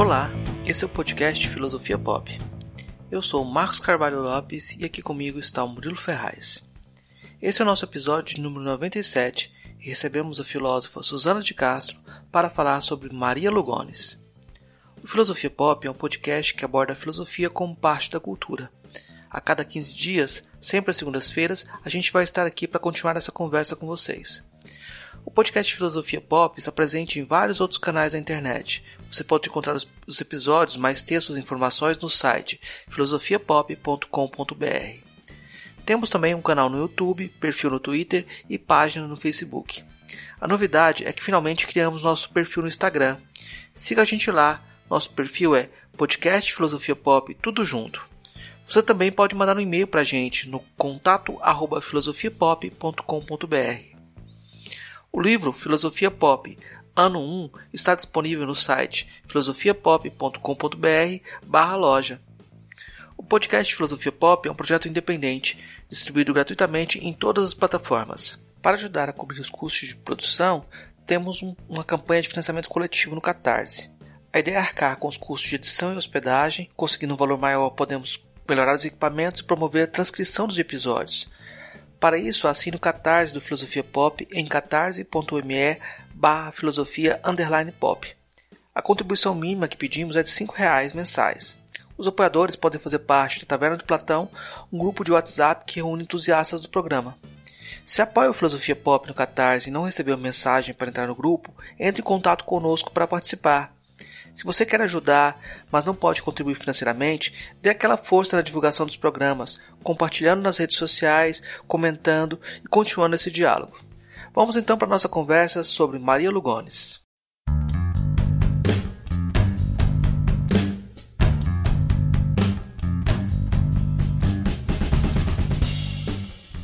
Olá, esse é o podcast Filosofia Pop. Eu sou Marcos Carvalho Lopes e aqui comigo está o Murilo Ferraz. Esse é o nosso episódio número 97 e recebemos a filósofa Susana de Castro para falar sobre Maria Lugones. O Filosofia Pop é um podcast que aborda a filosofia como parte da cultura. A cada 15 dias, sempre às segundas-feiras, a gente vai estar aqui para continuar essa conversa com vocês. O podcast Filosofia Pop está presente em vários outros canais da internet. Você pode encontrar os, episódios, mais textos e informações no site filosofiapop.com.br. Temos também um canal no YouTube, perfil no Twitter e página no Facebook. A novidade é que finalmente criamos nosso perfil no Instagram. Siga a gente lá nosso perfil é podcast Filosofia Pop, tudo junto. Você também pode mandar um e-mail para a gente no contato filosofiapop.com.br. O livro Filosofia Pop, ano 1, está disponível no site filosofiapop.com.br barra loja. O podcast Filosofia Pop é um projeto independente, distribuído gratuitamente em todas as plataformas. Para ajudar a cobrir os custos de produção, temos um, uma campanha de financiamento coletivo no Catarse. A ideia é arcar com os custos de edição e hospedagem, conseguindo um valor maior podemos melhorar os equipamentos e promover a transcrição dos episódios. Para isso, assine o Catarse do Filosofia Pop em catarse.me barra filosofia pop. A contribuição mínima que pedimos é de R$ reais mensais. Os apoiadores podem fazer parte da Taverna do Platão, um grupo de WhatsApp que reúne entusiastas do programa. Se apoia o Filosofia Pop no Catarse e não recebeu mensagem para entrar no grupo, entre em contato conosco para participar. Se você quer ajudar, mas não pode contribuir financeiramente, dê aquela força na divulgação dos programas, compartilhando nas redes sociais, comentando e continuando esse diálogo. Vamos então para a nossa conversa sobre Maria Lugones.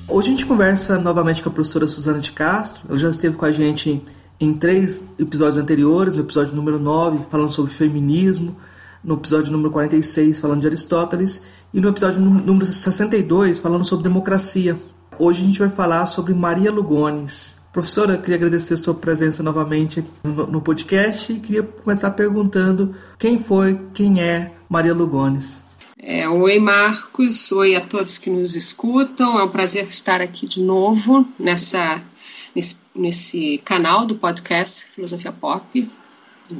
Hoje a gente conversa novamente com a professora Suzana de Castro. Ela já esteve com a gente em três episódios anteriores, no episódio número 9, falando sobre feminismo, no episódio número 46, falando de Aristóteles, e no episódio número 62, falando sobre democracia. Hoje a gente vai falar sobre Maria Lugones. Professora, eu queria agradecer a sua presença novamente no podcast e queria começar perguntando quem foi, quem é Maria Lugones. É, oi, Marcos. Oi a todos que nos escutam. É um prazer estar aqui de novo nessa nesse, nesse canal do podcast Filosofia Pop,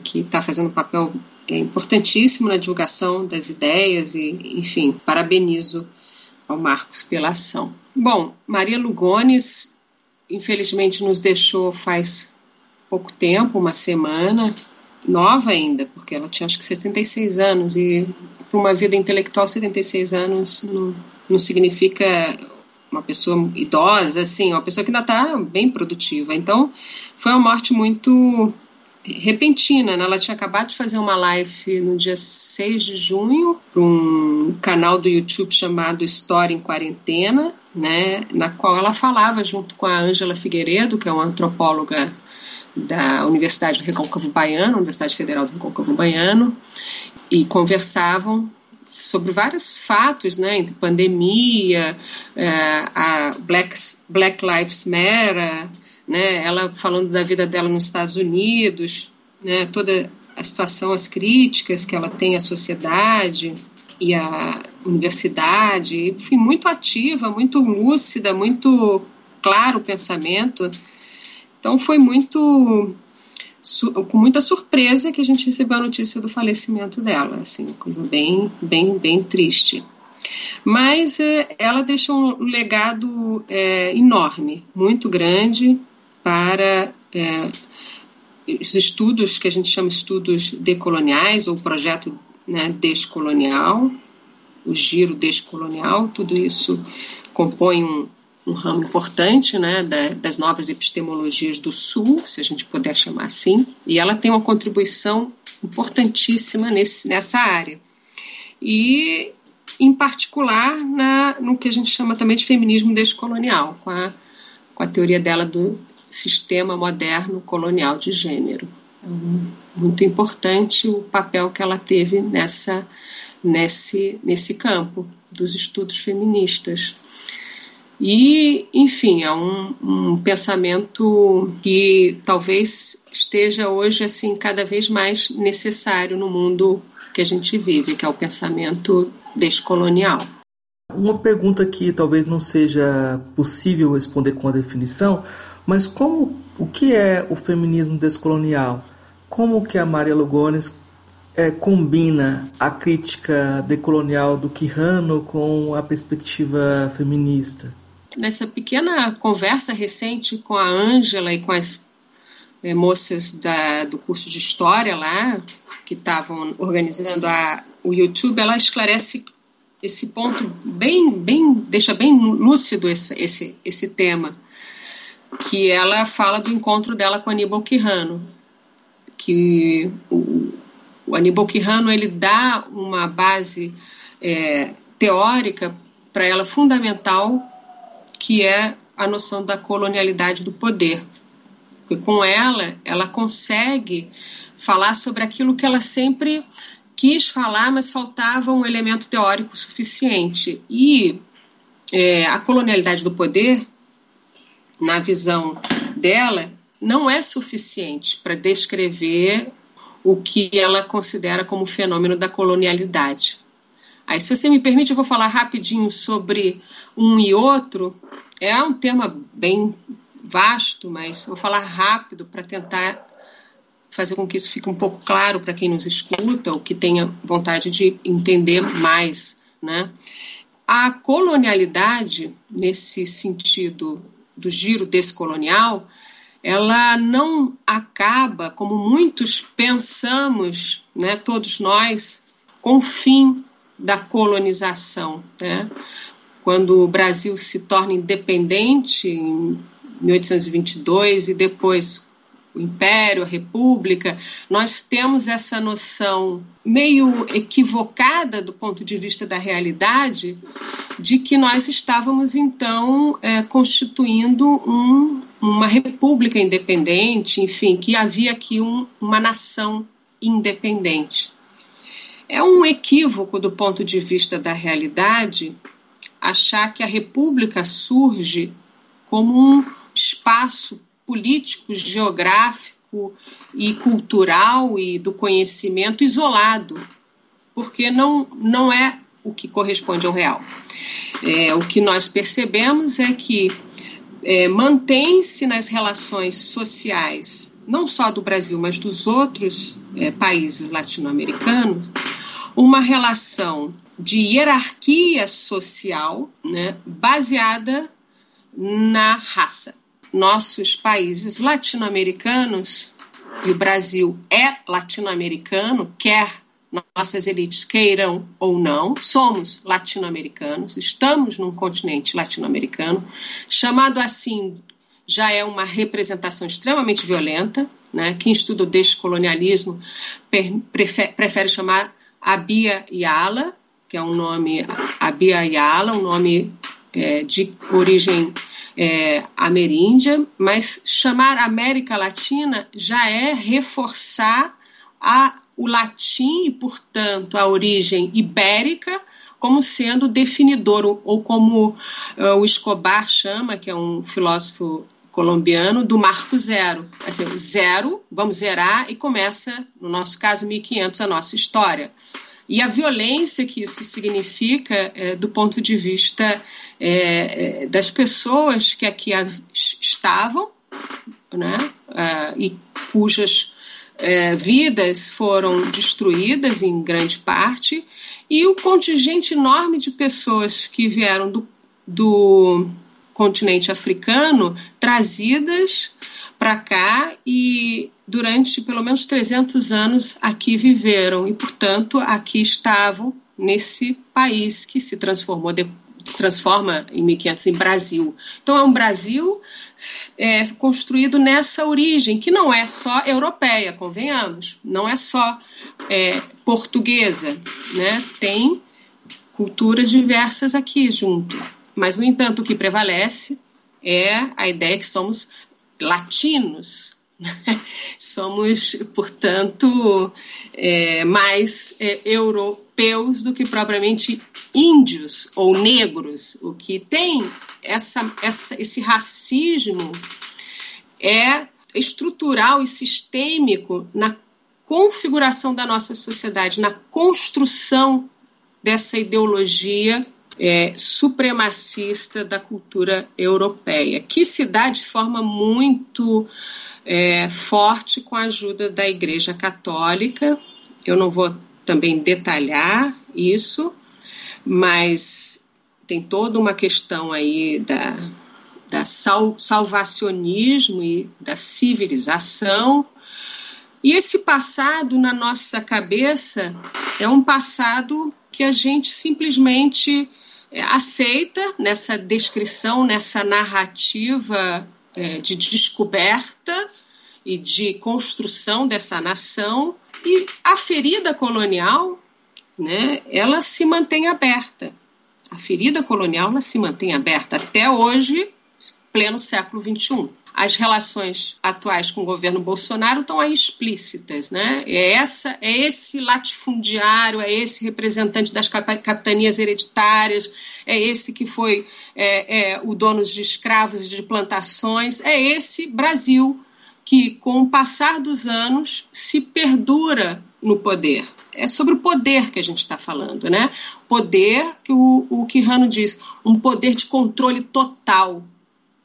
que está fazendo um papel importantíssimo na divulgação das ideias e, enfim, parabenizo ao Marcos pela ação. Bom, Maria Lugones, infelizmente, nos deixou faz pouco tempo, uma semana, nova ainda, porque ela tinha acho que 76 anos e para uma vida intelectual 76 anos não, não significa uma pessoa idosa, assim, uma pessoa que ainda está bem produtiva. Então, foi uma morte muito repentina, né? Ela tinha acabado de fazer uma live no dia 6 de junho para um canal do YouTube chamado História em Quarentena, né? Na qual ela falava junto com a Ângela Figueiredo, que é uma antropóloga da Universidade do Recôncavo Baiano, Universidade Federal do Recôncavo Baiano, e conversavam sobre vários fatos, né, entre pandemia, é, a Black, Black Lives Matter, né, ela falando da vida dela nos Estados Unidos, né, toda a situação, as críticas que ela tem à sociedade e à universidade, enfim, muito ativa, muito lúcida, muito claro o pensamento. Então foi muito com muita surpresa que a gente recebeu a notícia do falecimento dela, assim, coisa bem, bem, bem triste. Mas é, ela deixou um legado é, enorme, muito grande para é, os estudos que a gente chama estudos decoloniais ou projeto né, descolonial, o giro descolonial, tudo isso compõe um, um ramo importante né, da, das novas epistemologias do Sul, se a gente puder chamar assim, e ela tem uma contribuição importantíssima nesse, nessa área. E, em particular, na, no que a gente chama também de feminismo descolonial, com a, com a teoria dela do sistema moderno colonial de gênero. É muito importante o papel que ela teve nessa, nesse, nesse campo dos estudos feministas. E, enfim, é um, um, pensamento que talvez esteja hoje assim cada vez mais necessário no mundo que a gente vive, que é o pensamento descolonial. Uma pergunta que talvez não seja possível responder com a definição, mas como o que é o feminismo descolonial? Como que a Maria Lugones é, combina a crítica decolonial do Quijano com a perspectiva feminista? Nessa pequena conversa recente com a Ângela e com as é, moças da, do curso de História lá, que estavam organizando a, o YouTube, ela esclarece esse ponto bem, bem deixa bem lúcido esse, esse, esse tema, que ela fala do encontro dela com Aníbal Quirrano, que o Aníbal Quirrano ele dá uma base é, teórica para ela fundamental, que é a noção da colonialidade do poder. Porque com ela, ela consegue falar sobre aquilo que ela sempre quis falar, mas faltava um elemento teórico suficiente. E é, a colonialidade do poder, na visão dela, não é suficiente para descrever o que ela considera como fenômeno da colonialidade. Aí, se você me permite, eu vou falar rapidinho sobre um e outro. É um tema bem vasto, mas vou falar rápido para tentar fazer com que isso fique um pouco claro para quem nos escuta ou que tenha vontade de entender mais. Né? A colonialidade, nesse sentido do giro descolonial, ela não acaba, como muitos pensamos, né, todos nós, com o fim da colonização. Né? Quando o Brasil se torna independente em 1822 e depois o Império, a República, nós temos essa noção meio equivocada do ponto de vista da realidade de que nós estávamos então é, constituindo um, uma república independente, enfim, que havia aqui um, uma nação independente. É um equívoco do ponto de vista da realidade achar que a república surge como um espaço político, geográfico e cultural e do conhecimento isolado, porque não, não é o que corresponde ao real. É, o que nós percebemos é que é, mantém-se nas relações sociais, não só do Brasil, mas dos outros é, países latino-americanos, uma relação de hierarquia social né, baseada na raça. Nossos países latino-americanos, e o Brasil é latino-americano, quer nossas elites queiram ou não, somos latino-americanos, estamos num continente latino-americano, chamado assim já é uma representação extremamente violenta. Né? Quem estuda o descolonialismo prefere, chamar Abia Yala, que é um nome, Abia Yala, um nome é, de origem é, ameríndia, mas chamar América Latina já é reforçar a, o latim e, portanto, a origem ibérica como sendo definidor, ou, como uh, o Escobar chama, que é um filósofo colombiano, do marco zero. Assim, zero, vamos zerar, e começa, no nosso caso, 1500, a nossa história e a violência que isso significa é, do ponto de vista é, das pessoas que aqui estavam né, e cujas é, vidas foram destruídas em grande parte, e o contingente enorme de pessoas que vieram do, do continente africano trazidas para cá e durante pelo menos 300 anos aqui viveram e, portanto, aqui estavam nesse país que se transformou de, se transforma em 1500 em Brasil. Então é um Brasil é, construído nessa origem que não é só europeia, convenhamos, não é só é, portuguesa, né? Tem culturas diversas aqui junto. Mas no entanto o que prevalece é a ideia que somos latinos, Somos, portanto, é, mais é, euro, europeus do que propriamente índios ou negros. O que tem essa, essa, esse racismo é estrutural e sistêmico na configuração da nossa sociedade, na construção dessa ideologia é, supremacista da cultura europeia, que se dá de forma muito é, forte com a ajuda da Igreja Católica. Eu não vou também detalhar isso, mas tem toda uma questão aí da, da sal, salvacionismo e da civilização. E esse passado na nossa cabeça é um passado que a gente simplesmente é, aceita nessa descrição, nessa narrativa é, de descoberta e de construção dessa nação. E a ferida colonial, né, ela se mantém aberta. A ferida colonial ela se mantém aberta até hoje, pleno século XXI as relações atuais com o governo Bolsonaro estão aí explícitas, né? É essa, é esse latifundiário, é esse representante das capitanias hereditárias, é esse que foi é, é, o dono de escravos e de plantações, é esse Brasil que, com o passar dos anos, se perdura no poder. É sobre o poder que a gente está falando, né? Poder que o, o diz, um poder de controle total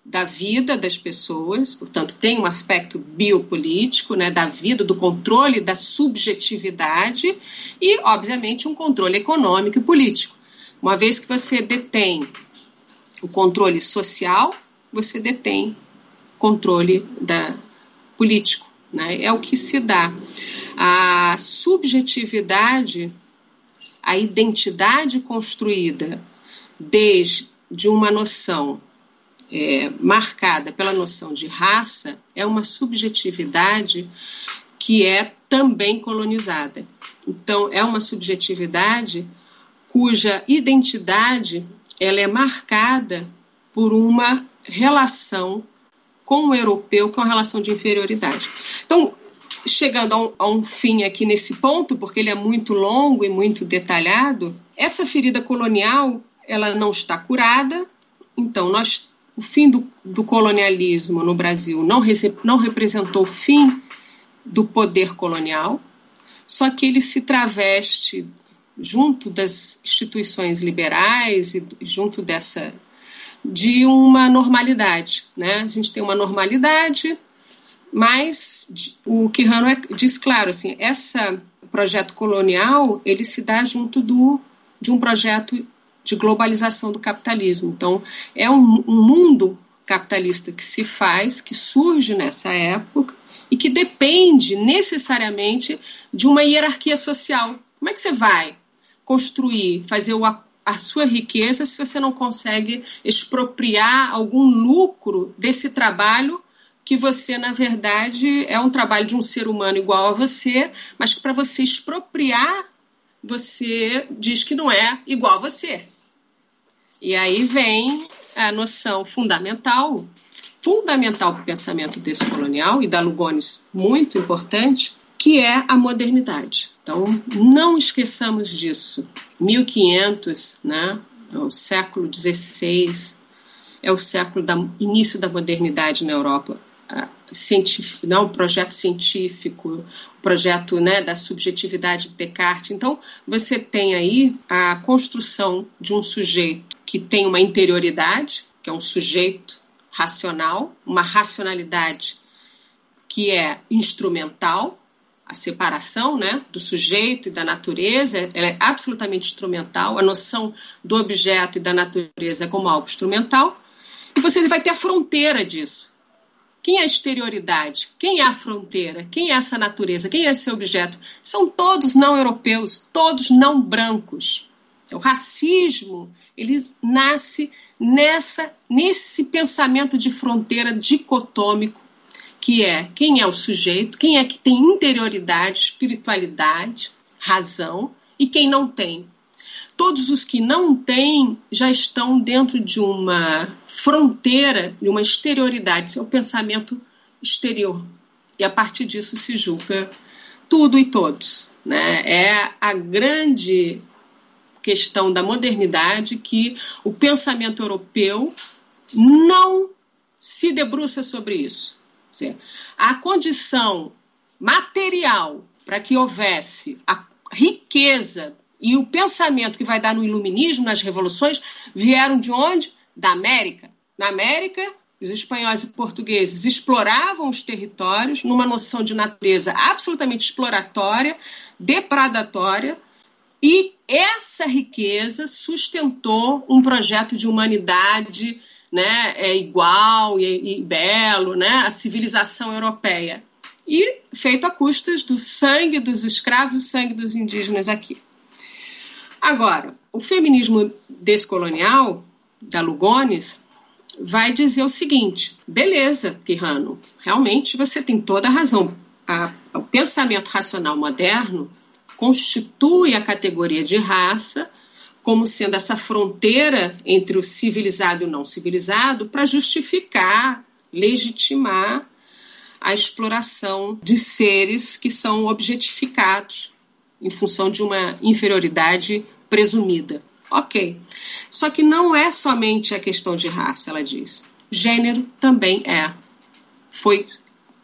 da vida das pessoas, portanto, tem um aspecto biopolítico, né, da vida, do controle da subjetividade e, obviamente, um controle econômico e político. Uma vez que você detém o controle social, você detém controle da político, né? É o que se dá. A subjetividade, a identidade construída desde de uma noção é, marcada pela noção de raça é uma subjetividade que é também colonizada. Então, é uma subjetividade cuja identidade ela é marcada por uma relação com o europeu, que é uma relação de inferioridade. Então, chegando a um, a um, fim aqui nesse ponto, porque ele é muito longo e muito detalhado, essa ferida colonial ela não está curada. Então, nós o fim do, do colonialismo no Brasil não, não representou o fim do poder colonial, só que ele se traveste junto das instituições liberais e junto dessa de uma normalidade, né? A gente tem uma normalidade, mas o Quirrano é, diz claro assim, essa projeto colonial ele se dá junto do de um projeto de globalização do capitalismo. Então, é um, um mundo capitalista que se faz, que surge nessa época e que depende necessariamente de uma hierarquia social. Como é que você vai construir, fazer o, a sua riqueza se você não consegue expropriar algum lucro desse trabalho que você, na verdade, é um trabalho de um ser humano igual a você, mas que para você expropriar, você diz que não é igual a você. E aí vem a noção fundamental, fundamental para o pensamento descolonial e da Lugones muito importante, que é a modernidade. Então, não esqueçamos disso. 1500, né, é o século XVI, é o século do início da modernidade na Europa. Científico, não, um projeto científico, o projeto né, da subjetividade de Descartes. Então, você tem aí a construção de um sujeito que tem uma interioridade, que é um sujeito racional, uma racionalidade que é instrumental, a separação né, do sujeito e da natureza ela é absolutamente instrumental, a noção do objeto e da natureza é como algo instrumental, e você vai ter a fronteira disso. Quem é a exterioridade? Quem é a fronteira? Quem é essa natureza? Quem é esse objeto? São todos não europeus, todos não brancos. O racismo ele nasce nessa nesse pensamento de fronteira dicotômico que é quem é o sujeito, quem é que tem interioridade, espiritualidade, razão e quem não tem. Todos os que não têm já estão dentro de uma fronteira, de uma exterioridade, é o pensamento exterior. E a partir disso se julga tudo e todos. Né? É a grande questão da modernidade que o pensamento europeu não se debruça sobre isso. A condição material para que houvesse a riqueza e o pensamento que vai dar no iluminismo, nas revoluções, vieram de onde? Da América. Na América, os espanhóis e portugueses exploravam os territórios numa noção de natureza absolutamente exploratória, depredatória, e essa riqueza sustentou um projeto de humanidade né, é igual e, e belo, né, a civilização europeia. E feito a custas do sangue dos escravos e sangue dos indígenas aqui. Agora, o feminismo descolonial, da Lugones, vai dizer o seguinte: beleza, Pirrano, realmente você tem toda a razão. A, o pensamento racional moderno constitui a categoria de raça como sendo essa fronteira entre o civilizado e o não civilizado para justificar, legitimar a exploração de seres que são objetificados em função de uma inferioridade presumida. Ok. Só que não é somente a questão de raça, ela diz. Gênero também é. Foi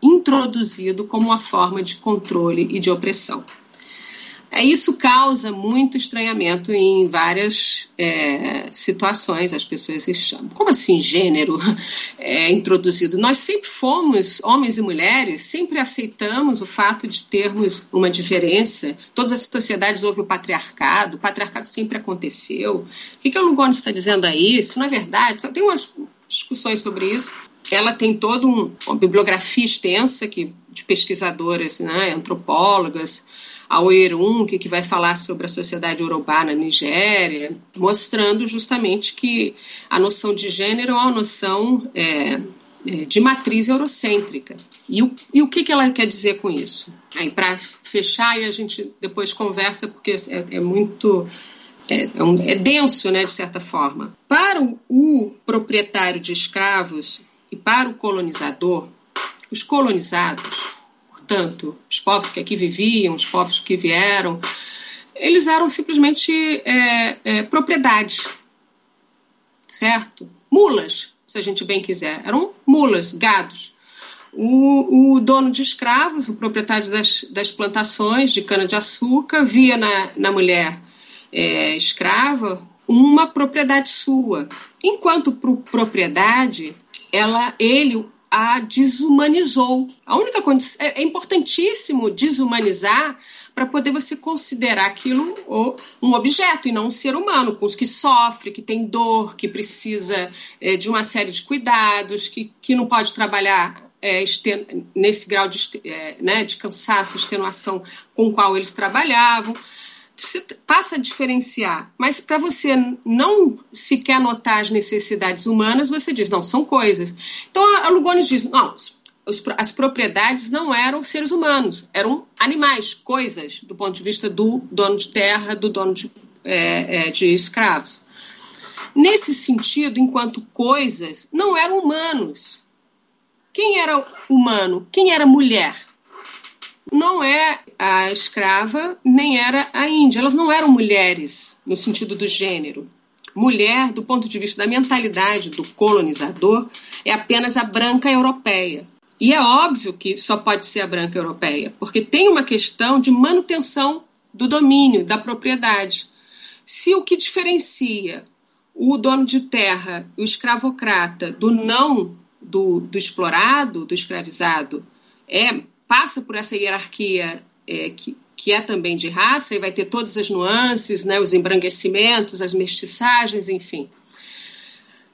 introduzido como uma forma de controle e de opressão. É, isso causa muito estranhamento em várias é, situações. As pessoas se chamam. Como assim gênero é introduzido? Nós sempre fomos, homens e mulheres, sempre aceitamos o fato de termos uma diferença. Todas as sociedades houve o patriarcado, o patriarcado sempre aconteceu. O que, que a Lugones está dizendo aí? Isso não é verdade. Só tem umas discussões sobre isso. Ela tem toda um, uma bibliografia extensa que, de pesquisadoras, né, antropólogas, a Oerun, que vai falar sobre a sociedade urubá na Nigéria, mostrando justamente que a noção de gênero é uma noção é, é, de matriz eurocêntrica. E o, e o que, que ela quer dizer com isso? Aí, para fechar, e a gente depois conversa, porque é, é muito. É, é, um, é, denso, né, de certa forma. Para o, o proprietário de escravos e para o colonizador, os colonizados Portanto, os povos que aqui viviam, os povos que vieram, eles eram simplesmente é, é, propriedades, certo? Mulas, se a gente bem quiser. Eram mulas, gados. O, o dono de escravos, o proprietário das, das plantações de cana-de-açúcar, via na, na mulher é, escrava uma propriedade sua. Enquanto pro, propriedade, ela, ele a desumanizou. A única condição é, é importantíssimo desumanizar para poder você considerar aquilo um objeto e não um ser humano, com os que sofre, que tem dor, que precisa é, de uma série de cuidados, que, que não pode trabalhar é, nesse grau de, é, né, de cansaço, extenuação com o qual eles trabalhavam você passa a diferenciar. Mas para você não sequer notar as necessidades humanas, você diz, não, são coisas. Então a Lugones diz, não, as propriedades não eram seres humanos, eram animais, coisas, do ponto de vista do dono de terra, do dono de, é, é, de escravos. Nesse sentido, enquanto coisas, não eram humanos. Quem era humano? Quem era mulher? Não é a escrava nem era a índia. Elas não eram mulheres no sentido do gênero. Mulher, do ponto de vista da mentalidade do colonizador, é apenas a branca europeia. E é óbvio que só pode ser a branca europeia, porque tem uma questão de manutenção do domínio, da propriedade. Se o que diferencia o dono de terra, o escravocrata, do não do, do explorado, do escravizado, é passa por essa hierarquia é, que, que é também de raça e vai ter todas as nuances, né, os embranquecimentos, as mestiçagens, enfim.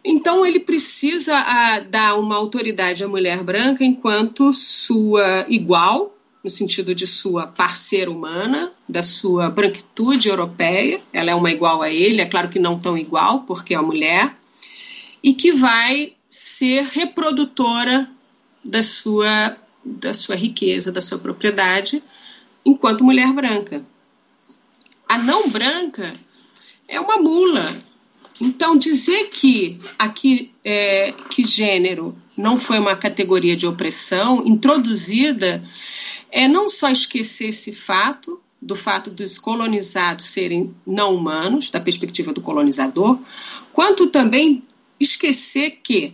Então ele precisa a, dar uma autoridade à mulher branca enquanto sua igual, no sentido de sua parceira humana, da sua branquitude europeia. Ela é uma igual a ele, é claro que não tão igual, porque é uma mulher, e que vai ser reprodutora da sua da sua riqueza, da sua propriedade, enquanto mulher branca. A não branca é uma mula, Então, dizer que aqui é, que gênero não foi uma categoria de opressão introduzida é não só esquecer esse fato, do fato dos colonizados serem não humanos, da perspectiva do colonizador, quanto também esquecer que,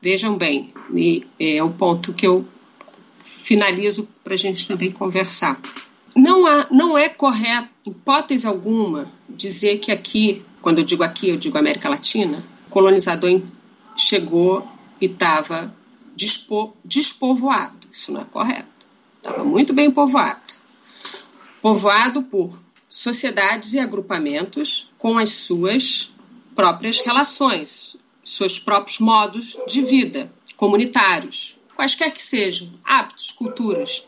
vejam bem, e é o ponto que eu finalizo para a gente também conversar. Não, há, não é correto, hipótese alguma, dizer que aqui, quando eu digo aqui, eu digo América Latina, o colonizador chegou e estava despo, despovoado. Isso não é correto. Estava muito bem povoado. Povoado por sociedades e agrupamentos com as suas próprias relações, seus próprios modos de vida comunitários, quaisquer que sejam, hábitos, culturas.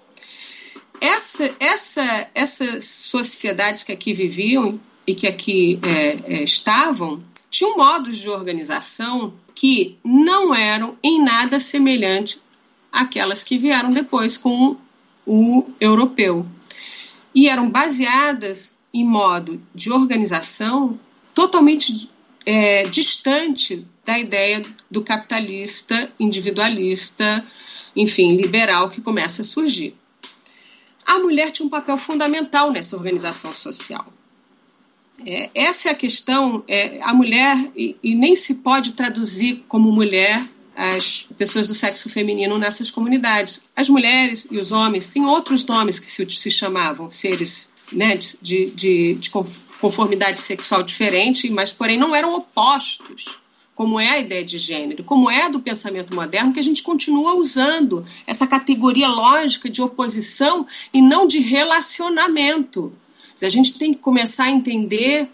Essa, essa, essas sociedades que aqui viviam e que aqui é, é, estavam tinham modos de organização que não eram em nada semelhantes àquelas que vieram depois com o europeu. E eram baseadas em modo de organização totalmente é, distante da ideia do capitalista, individualista, enfim, liberal que começa a surgir. A mulher tinha um papel fundamental nessa organização social. É, essa é a questão. É, a mulher, e, e nem se pode traduzir como mulher as pessoas do sexo feminino nessas comunidades. As mulheres e os homens têm outros nomes que se, se chamavam seres né, de, de, de, conformidade sexual diferente, mas porém não eram opostos, como é a ideia de gênero, como é do pensamento moderno, que a gente continua usando essa categoria lógica de oposição e não de relacionamento. A gente tem que começar a entender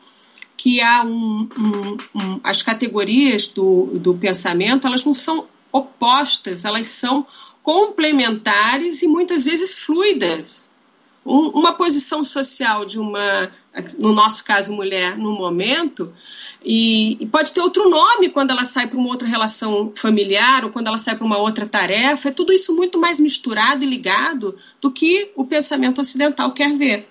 que há um, um, um, as categorias do, do pensamento elas não são opostas, elas são complementares e muitas vezes fluidas. Um, uma posição social de uma, no nosso caso, mulher, no momento, e, e, pode ter outro nome quando ela sai para uma outra relação familiar ou quando ela sai para uma outra tarefa. É tudo isso muito mais misturado e ligado do que o pensamento ocidental quer ver.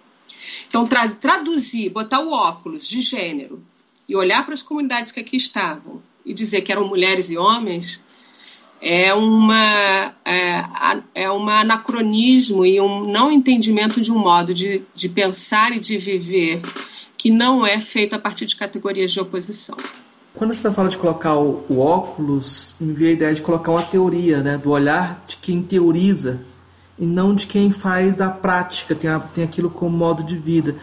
Então, tra traduzir, botar o óculos de gênero e olhar para as comunidades que aqui estavam e dizer que eram mulheres e homens é uma é, é um anacronismo e um não entendimento de um modo de, de pensar e de viver que não é feito a partir de categorias de oposição. Quando você fala de colocar o, o óculos, me veio a ideia de colocar uma teoria, né, do olhar de quem teoriza e não de quem faz a prática, tem, a, tem aquilo como modo de vida.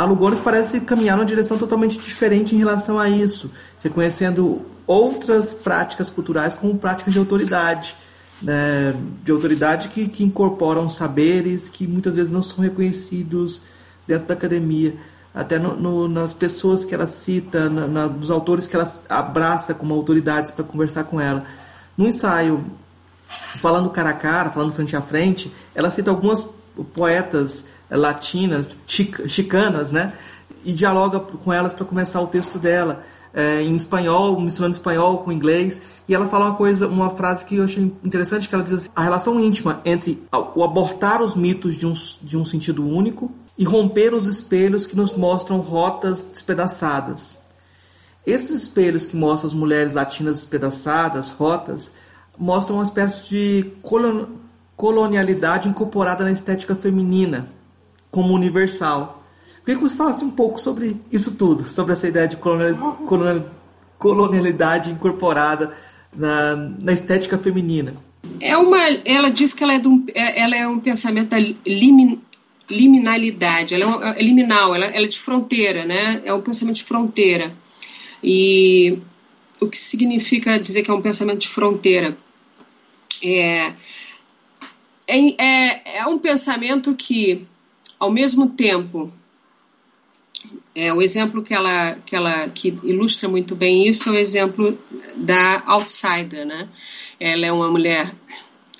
A Lugones parece caminhar numa direção totalmente diferente em relação a isso, reconhecendo outras práticas culturais como práticas de autoridade, né, de autoridade que, que incorporam saberes que muitas vezes não são reconhecidos dentro da academia, até no, no, nas pessoas que ela cita, na, na, nos autores que ela abraça como autoridades para conversar com ela. No ensaio falando cara a cara, falando frente a frente, ela cita algumas poetas latinas, chicanas, né? E dialoga com elas para começar o texto dela. É, em espanhol, misturando espanhol com inglês, e ela fala uma coisa, uma frase que eu achei interessante, que ela diz assim, a relação íntima entre o abortar os mitos de um, de um sentido único e romper os espelhos que nos mostram rotas despedaçadas. Esses espelhos que mostram as mulheres latinas despedaçadas, rotas, mostra uma espécie de colonialidade incorporada na estética feminina como universal. Queria que você falasse um pouco sobre isso tudo, sobre essa ideia de colonialidade incorporada na, na estética feminina. É uma, ela diz que ela é, um, é, ela é um pensamento da limin, liminalidade, ela é, é liminal, ela, ela é de fronteira, né? É um pensamento de fronteira. E o que significa dizer que é um pensamento de fronteira? É, é, é, é um pensamento que, ao mesmo tempo, é, o exemplo que ela, que ela que ilustra muito bem isso é o exemplo da outsider, né? Ela é uma mulher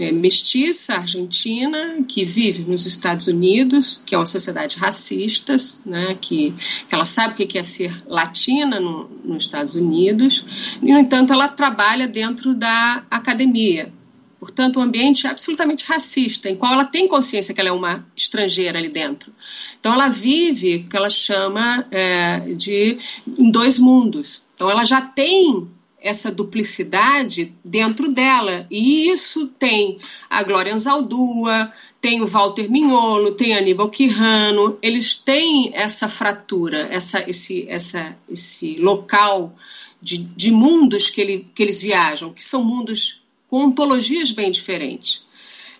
é, mestiça argentina que vive nos Estados Unidos, que é uma sociedade racista, né? Que, que ela sabe o que é ser latina no, nos Estados Unidos. E, no entanto, ela trabalha dentro da academia, Portanto, um ambiente absolutamente racista, em qual ela tem consciência que ela é uma estrangeira ali dentro. Então, ela vive o que ela chama é, de em dois mundos. Então ela já tem essa duplicidade dentro dela. E isso tem a Glória Anzaldúa, tem o Walter Mignolo, tem Aníbal Quirrano, eles têm essa fratura, essa, esse, essa, esse local de, de mundos que, ele, que eles viajam, que são mundos com ontologias bem diferentes.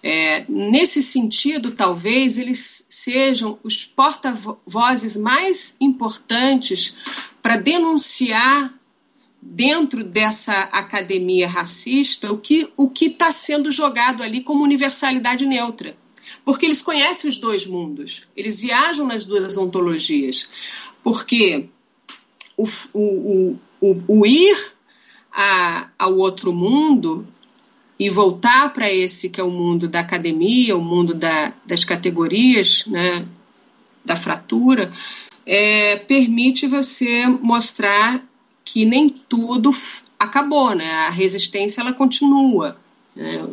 É, nesse sentido, talvez eles sejam os porta-vozes mais importantes para denunciar dentro dessa academia racista o que o que está sendo jogado ali como universalidade neutra. Porque eles conhecem os dois mundos. Eles viajam nas duas ontologias. Porque o, o, o, o ir a, ao outro mundo e voltar para esse que é o mundo da academia, o mundo da, das categorias, né, da fratura, é, permite você mostrar que nem tudo acabou, né? A resistência ela continua. Né?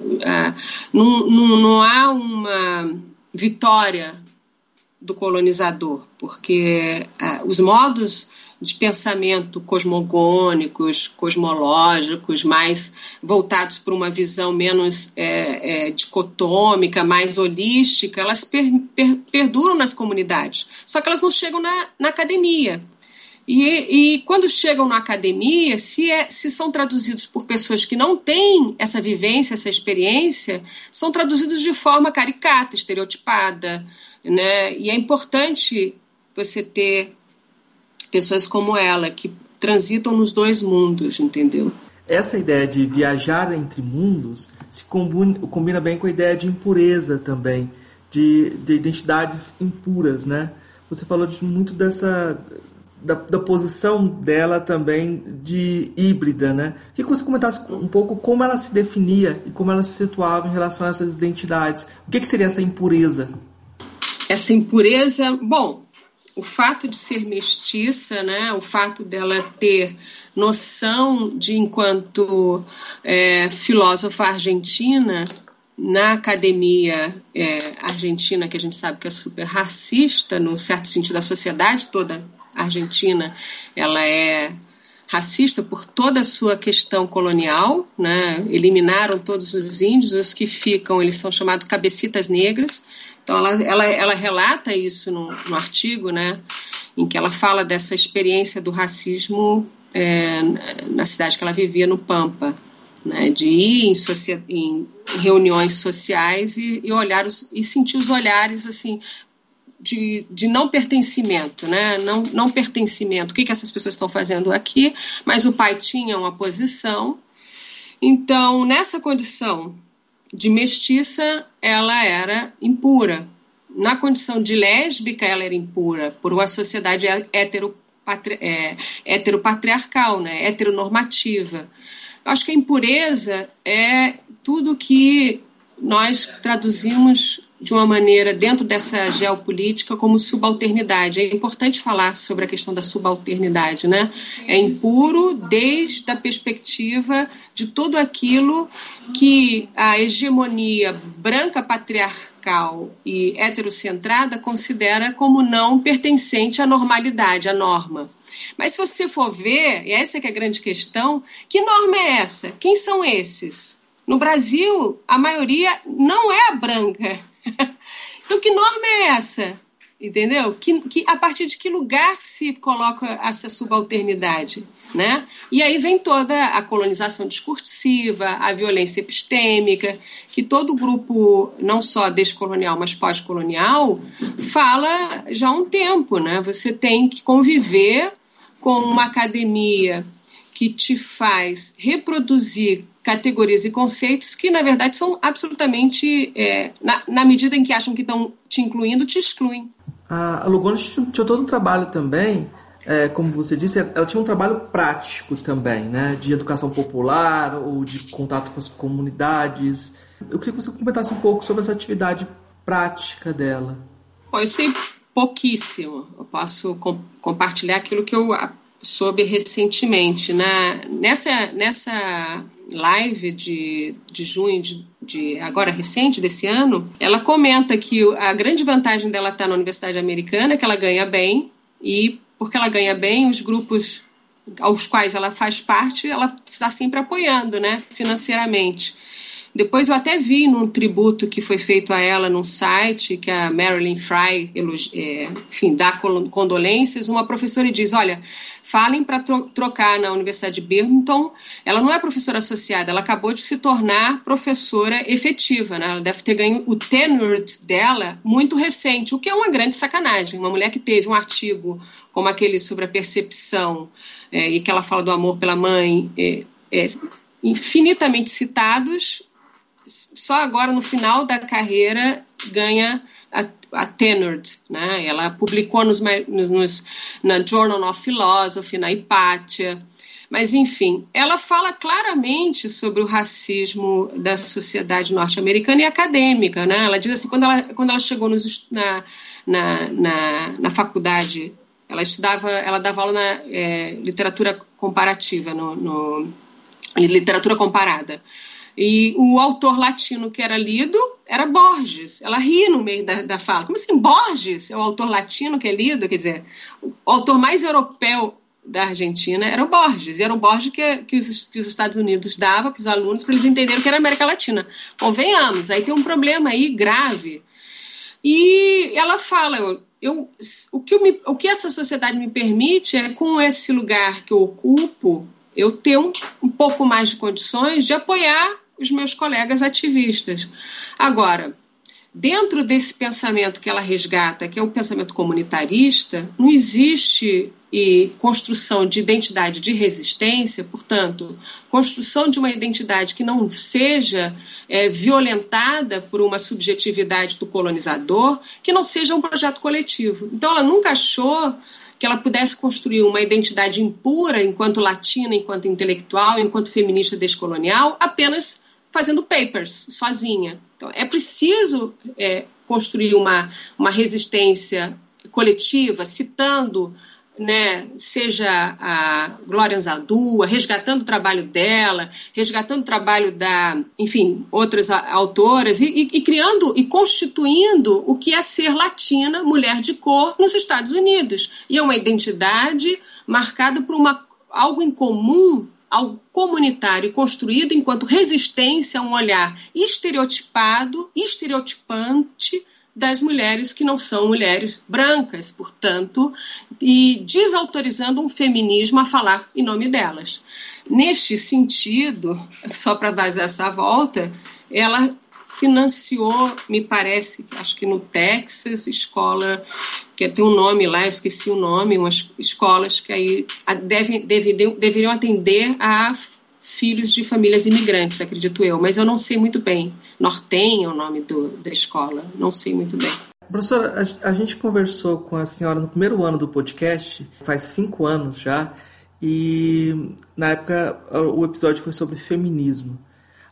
Não, não, não há uma vitória do colonizador, porque os modos de pensamento cosmogônicos, cosmológicos, mais voltados para uma visão menos é, é, dicotômica, mais holística, elas per, per, perduram nas comunidades. Só que elas não chegam na, na academia. E, e, quando chegam na academia, se, é, se, são traduzidos por pessoas que não têm essa vivência, essa experiência, são traduzidos de forma caricata, estereotipada. Né? E é importante você ter pessoas como ela, que transitam nos dois mundos, entendeu? Essa ideia de viajar entre mundos se combina, combina bem com a ideia de impureza também, de, de identidades impuras, né? Você falou de, muito dessa da, da, posição dela também de híbrida, né? Queria que você comentasse um pouco como ela se definia e como ela se situava em relação a essas identidades. O que, que seria essa impureza? Essa impureza, bom, o fato de ser mestiça, né? O fato dela ter noção de enquanto é, filósofa argentina na academia é, argentina, que a gente sabe que é super racista, no certo sentido, a sociedade toda argentina ela é racista por toda a sua questão colonial, né? eliminaram todos os índios, os que ficam, eles são chamados cabecitas negras, então ela, ela, ela relata isso no, no artigo, né? em que ela fala dessa experiência do racismo é, na cidade que ela vivia, no Pampa, né? de ir em, em reuniões sociais e, e olhar os, e sentir os olhares assim de, de não pertencimento, né? Não, não pertencimento. O que, que essas pessoas estão fazendo aqui? Mas o pai tinha uma posição. Então, nessa condição de mestiça, ela era impura. Na condição de lésbica, ela era impura, por uma sociedade heteropatri é, heteropatriarcal, né? heteronormativa. Acho que a impureza é tudo que nós traduzimos de uma maneira dentro dessa geopolítica como subalternidade. É importante falar sobre a questão da subalternidade, né? É impuro desde a perspectiva de tudo aquilo que a hegemonia branca patriarcal e heterocentrada considera como não pertencente à normalidade, à norma. Mas se você for ver, e essa que é a grande questão, que norma é essa? Quem são esses? No Brasil, a maioria não é branca. então, que norma é essa? Entendeu? Que, que, a partir de que lugar se coloca essa subalternidade? Né? E aí vem toda a colonização discursiva, a violência epistêmica, que todo grupo, não só descolonial, mas pós-colonial, fala já há um tempo. Né? Você tem que conviver com uma academia que te faz reproduzir categorias e conceitos que, na verdade, são absolutamente, é, na, na, medida em que acham que estão te incluindo, te excluem. A Lugano tinha todo um trabalho também, é, como você disse, ela tinha um trabalho prático também, né, de educação popular ou de contato com as comunidades. Eu queria que você comentasse um pouco sobre essa atividade prática dela. Bom, eu sei pouquíssimo. Eu posso com, compartilhar aquilo que eu soube recentemente. Na, nessa, nessa live de, de junho, de, de, agora recente desse ano, ela comenta que a grande vantagem dela estar na Universidade Americana é que ela ganha bem, e porque ela ganha bem, os grupos aos quais ela faz parte, ela está sempre apoiando, né, financeiramente. Depois eu até vi num tributo que foi feito a ela num site, que a Marilyn Fry, é, enfim, dá condolências, uma professora diz, olha, falem para trocar na Universidade de Birmingham, ela não é professora associada, ela acabou de se tornar professora efetiva, né? ela deve ter ganho o tenure dela muito recente, o que é uma grande sacanagem, uma mulher que teve um artigo como aquele sobre a percepção é, e que ela fala do amor pela mãe, é, é, infinitamente citados, só agora no final da carreira ganha a, a né? Ela publicou nos, nos, na Journal of Philosophy, na Hipátia, mas enfim, ela fala claramente sobre o racismo da sociedade norte-americana e acadêmica, né? Ela diz assim, quando ela, quando ela chegou nos, na, na, na, na faculdade, ela estudava, ela dava aula na é, literatura comparativa, no, no, literatura comparada. E o autor latino que era lido era Borges. Ela ri no meio da, da fala. Como assim, Borges é o autor latino que é lido? Quer dizer, o autor mais europeu da Argentina era o Borges. E era o Borges que, que, os, que os Estados Unidos dava para os alunos para eles entenderem que era América Latina. Convenhamos, aí tem um problema aí grave. E ela fala, eu, eu, o, que me, o que essa sociedade me permite é, com esse lugar que eu ocupo, eu ter um, um pouco mais de condições de apoiar os meus colegas ativistas. Agora, dentro desse pensamento que ela resgata, que é o pensamento comunitarista, não existe e construção de identidade de resistência, portanto, construção de uma identidade que não seja é, violentada por uma subjetividade do colonizador, que não seja um projeto coletivo. Então, ela nunca achou que ela pudesse construir uma identidade impura enquanto latina, enquanto intelectual, enquanto feminista descolonial, apenas fazendo papers sozinha. Então, é preciso é, construir uma, uma resistência coletiva, citando né, seja a Glória Anzaldúa, resgatando o trabalho dela, resgatando o trabalho da, enfim, outras autoras, e, e, e, criando e constituindo o que é ser latina, mulher de cor, nos Estados Unidos. E é uma identidade marcada por uma, algo em comum algo comunitário construído enquanto resistência a um olhar estereotipado, estereotipante das mulheres que não são mulheres brancas, portanto, e desautorizando um feminismo a falar em nome delas. Neste sentido, só para dar essa volta, ela financiou, me parece, acho que no Texas, escola que tem um nome lá, esqueci o nome, umas escolas que aí devem, deveriam, deveriam atender a filhos de famílias imigrantes, acredito eu, mas eu não sei muito bem. Norten é o nome do, da escola, não sei muito bem. Professora, a, a, gente conversou com a senhora no primeiro ano do podcast, faz cinco anos já, e na época o episódio foi sobre feminismo.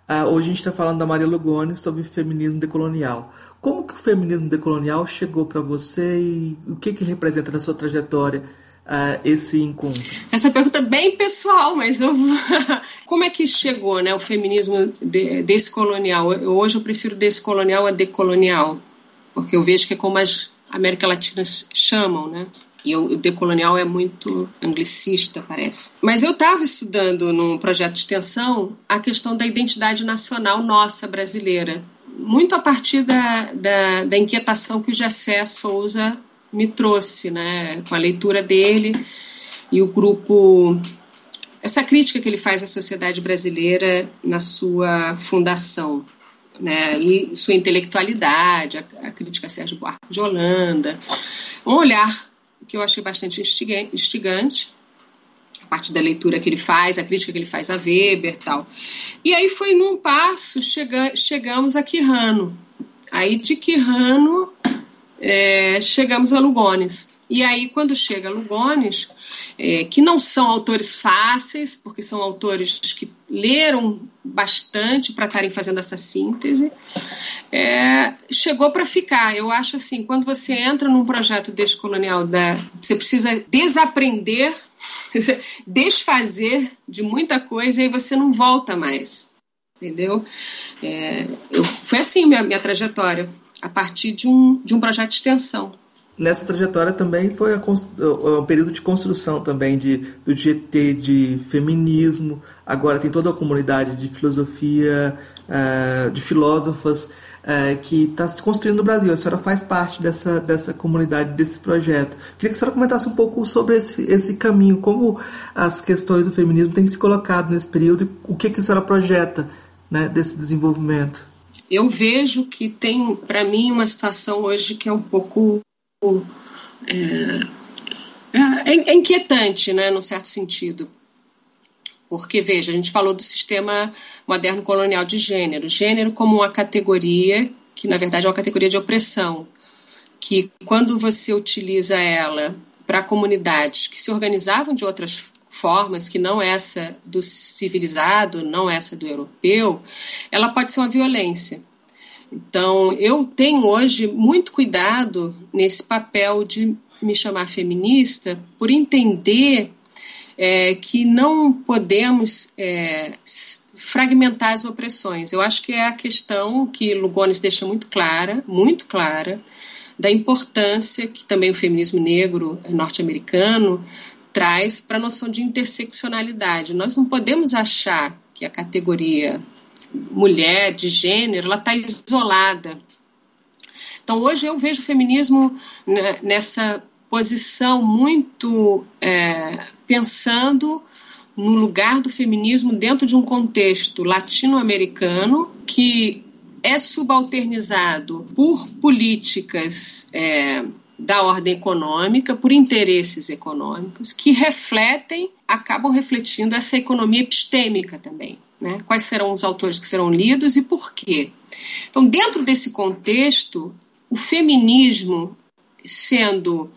Ah, hoje a gente está falando da Maria Lugones sobre feminismo decolonial. Como que o feminismo decolonial chegou para você e o que, que representa na sua trajetória uh, esse encontro? Essa pergunta é bem pessoal, mas eu como é que chegou, né, o feminismo de, descolonial? Hoje eu prefiro descolonial a decolonial, porque eu vejo que é como as América Latina chamam, né? E o decolonial é muito anglicista, parece. Mas eu estava estudando num projeto de extensão a questão da identidade nacional nossa brasileira, muito a partir da, da, da inquietação que o Jessé Souza me trouxe, né, com a leitura dele e o grupo essa crítica que ele faz à sociedade brasileira na sua fundação, né, e sua intelectualidade, a, a crítica a Sérgio Buarque de Holanda, um olhar que eu achei bastante instigante, a partir da leitura que ele faz, a crítica que ele faz a Weber e tal. E aí foi num passo, chega, chegamos a Quirrano. Aí de Quirrano é, chegamos a Lugones. E aí, quando chega Lugones, é, que não são autores fáceis, porque são autores que leram bastante para estarem fazendo essa síntese, é, chegou para ficar. Eu acho assim, quando você entra num projeto descolonial, da, você precisa desaprender, desfazer de muita coisa e aí você não volta mais. Entendeu? É, eu, foi assim minha, minha trajetória, a partir de um, de um projeto de extensão. Nessa trajetória também foi um período de construção também de, do GT, de feminismo. Agora tem toda a comunidade de filosofia, uh, de filósofas uh, que está se construindo no Brasil. A senhora faz parte dessa, dessa comunidade, desse projeto. Queria que a senhora comentasse um pouco sobre esse, esse caminho, como as questões do feminismo têm se colocado nesse período e o que, que a senhora projeta né, desse desenvolvimento. Eu vejo que tem, para mim, uma situação hoje que é um pouco é, é, é inquietante, né, num certo sentido. Porque, veja, a gente falou do sistema moderno colonial de gênero. Gênero como uma categoria, que na verdade é uma categoria de opressão, que quando você utiliza ela para comunidades que se organizavam de outras formas, que não essa do civilizado, não essa do europeu, ela pode ser uma violência. Então, eu tenho hoje muito cuidado nesse papel de me chamar feminista por entender é, que não podemos é, fragmentar as opressões. Eu acho que é a questão que Lugones deixa muito clara, muito clara, da importância que também o feminismo negro norte-americano traz para a noção de interseccionalidade. Nós não podemos achar que a categoria mulher, de gênero, ela está isolada. Então, hoje eu vejo o feminismo nessa posição muito é, pensando no lugar do feminismo dentro de um contexto latino-americano que é subalternizado por políticas é, da ordem econômica, por interesses econômicos, que refletem, acabam refletindo essa economia epistêmica também. Né? Quais serão os autores que serão lidos e por quê? Então, dentro desse contexto, o feminismo sendo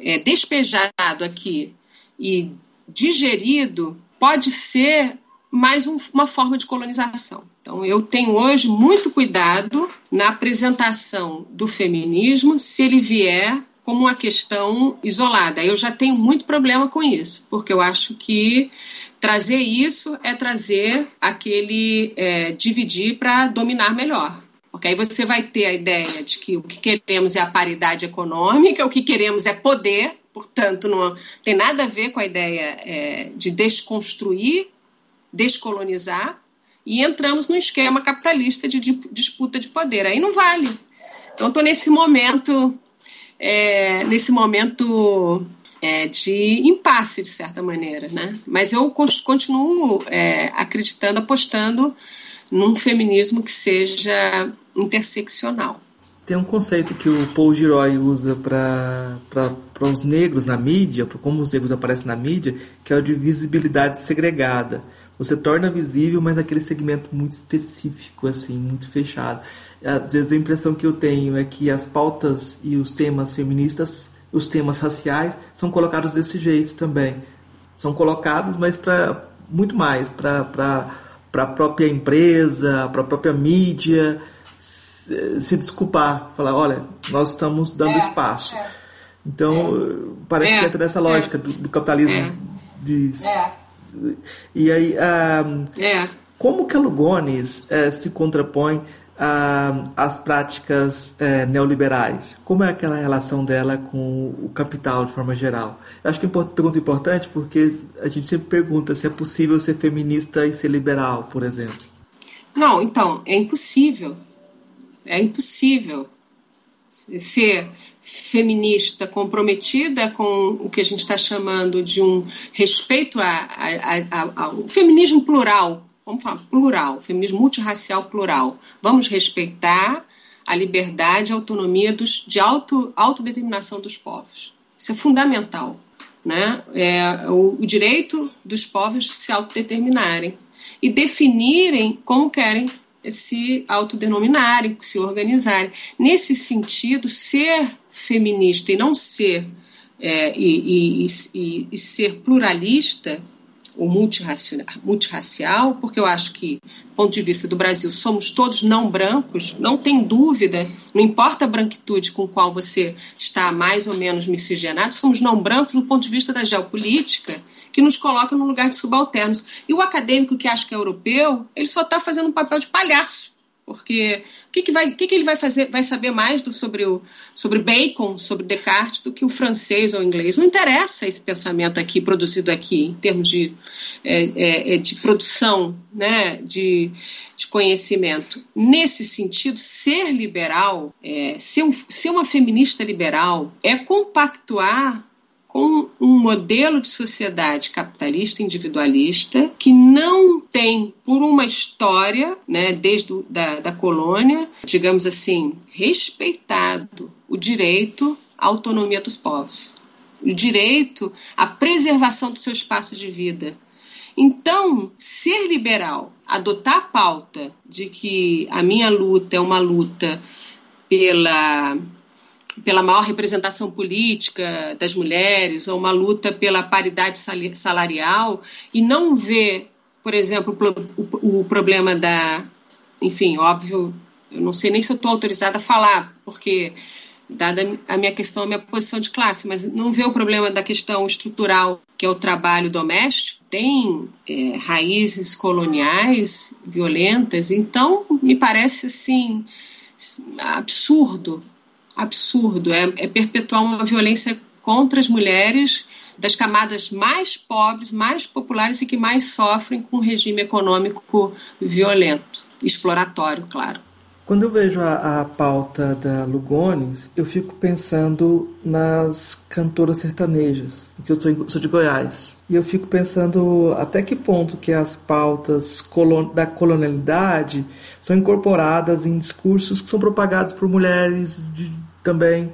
é, despejado aqui e digerido pode ser mais um, uma forma de colonização. Então, eu tenho hoje muito cuidado na apresentação do feminismo se ele vier como uma questão isolada. Eu já tenho muito problema com isso, porque eu acho que trazer isso é trazer aquele é, dividir para dominar melhor. Porque aí você vai ter a ideia de que o que queremos é a paridade econômica, o que queremos é poder, portanto, não tem nada a ver com a ideia é, de desconstruir, descolonizar, e entramos no esquema capitalista de, disputa de poder. Aí não vale. Então, estou nesse momento é, nesse momento é, de impasse, de certa maneira. Né? Mas eu continuo é, acreditando, apostando num feminismo que seja interseccional. Tem um conceito que o Paul Giroy usa para os negros na mídia, para como os negros aparecem na mídia, que é o de visibilidade segregada. Você torna visível, mas naquele segmento muito específico, assim, muito fechado às vezes a impressão que eu tenho é que as pautas e os temas feministas, os temas raciais, são colocados desse jeito também. São colocados, mas para muito mais, para a própria empresa, para a própria mídia se, se, desculpar, falar, olha, nós estamos dando é, espaço. É, então, é, parece que é toda essa é. lógica do, do capitalismo. É. De, e aí, ah, como que a Lugones eh, se contrapõe ah, as práticas eh, neoliberais? Como é aquela relação dela com o capital de forma geral? Eu acho que é uma pergunta importante porque a gente sempre pergunta se é possível ser feminista e ser liberal, por exemplo. Não, então, é impossível. É impossível ser feminista comprometida com o que a gente está chamando de um respeito ao feminismo plural, vamos falar plural, feminismo multirracial plural. Vamos respeitar a liberdade e autonomia dos, de auto, autodeterminação dos povos. Isso é fundamental. Né? É o, o direito dos povos se autodeterminarem e definirem como querem se autodenominarem, se organizarem. Nesse sentido, ser feminista e não ser é, e, e, e, e, ser pluralista ou multirracial, multirracial, porque eu acho que, do ponto de vista do Brasil, somos todos não brancos, não tem dúvida, não importa a branquitude com qual você está mais ou menos miscigenado, somos não brancos do ponto de vista da geopolítica, que nos coloca no lugar de subalternos. E o acadêmico que acha que é europeu, ele só está fazendo um papel de palhaço, porque que, que, vai, que, que ele vai fazer? Vai saber mais do, sobre, o, sobre Bacon, sobre Descartes, do que o francês ou o inglês? Não interessa esse pensamento aqui, produzido aqui, em termos de, é, é, é, de produção né, de, de conhecimento. Nesse sentido, ser liberal, é, ser, um, ser uma feminista liberal, é compactuar com um modelo de sociedade capitalista individualista que não tem, por uma história, né, desde da, da colônia, digamos assim, respeitado o direito à autonomia dos povos, o direito à preservação do seu espaço de vida. Então, ser liberal, adotar a pauta de que a minha luta é uma luta pela pela maior representação política das mulheres, ou uma luta pela paridade salarial, e não ver, por exemplo, o, problema da. Enfim, óbvio, eu não sei nem se eu estou autorizada a falar, porque, dada a minha questão, a minha posição de classe, mas não ver o problema da questão estrutural, que é o trabalho doméstico, tem é, raízes coloniais violentas, então me parece assim absurdo absurdo, é, é perpetuar uma violência contra as mulheres das camadas mais pobres, mais populares e que mais sofrem com um regime econômico violento, exploratório, claro. Quando eu vejo a, a, pauta da Lugones, eu fico pensando nas cantoras sertanejas, porque eu sou, sou de Goiás. E eu fico pensando até que ponto que as pautas colon, da colonialidade são incorporadas em discursos que são propagados por mulheres de, também.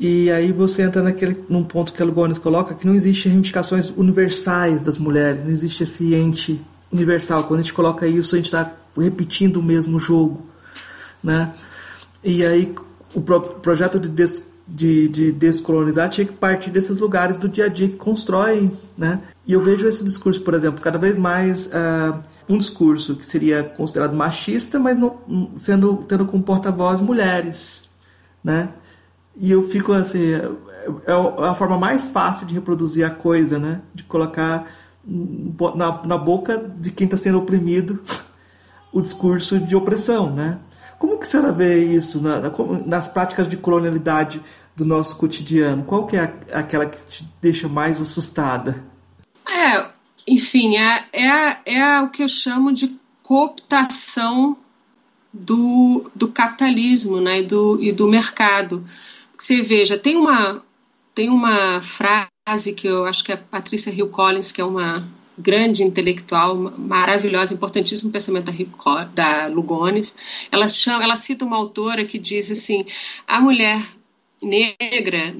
E aí você entra naquele, num ponto que a Lugones coloca que não existe reivindicações universais das mulheres, não existe esse ente universal. Quando a gente coloca isso, a gente está repetindo o mesmo jogo. Né? E aí o pro, projeto de, des, de, de, descolonizar tinha que partir desses lugares do dia a dia que constroem. Né? E eu vejo esse discurso, por exemplo, cada vez mais uh, um discurso que seria considerado machista, mas sendo tendo como porta-voz mulheres né? E eu fico assim, é, é a forma mais fácil de reproduzir a coisa, né? De colocar na, na boca de quem está sendo oprimido o discurso de opressão, né? Como que a senhora vê isso na, na, nas práticas de colonialidade do nosso cotidiano? Qual que é a, aquela que te deixa mais assustada? É, enfim, é, é, é o que eu chamo de cooptação do, do capitalismo né, e, do, e do mercado. Você veja, tem uma, tem uma frase que eu acho que a Patrícia Hill Collins, que é uma grande intelectual, maravilhosa, importantíssimo pensamento da, da Lugones. Ela, chama, ela cita uma autora que diz assim: a mulher negra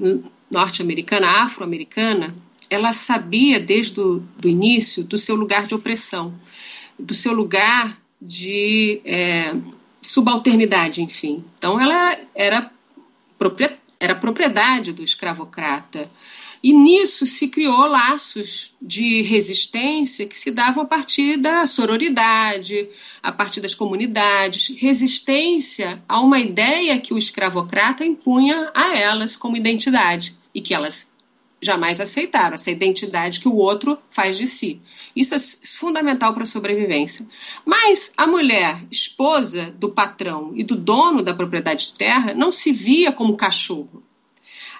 norte-americana, afro-americana, ela sabia desde o início do seu lugar de opressão, do seu lugar de é, subalternidade, enfim. Então ela era, era propriedade do escravocrata. E nisso se criou laços de resistência que se davam a partir da sororidade, a partir das comunidades, resistência a uma ideia que o escravocrata impunha a elas como identidade e que elas jamais aceitaram essa identidade que o outro faz de si. Isso é fundamental para a sobrevivência. Mas a mulher, esposa do patrão e do dono da propriedade de terra, não se via como cachorro.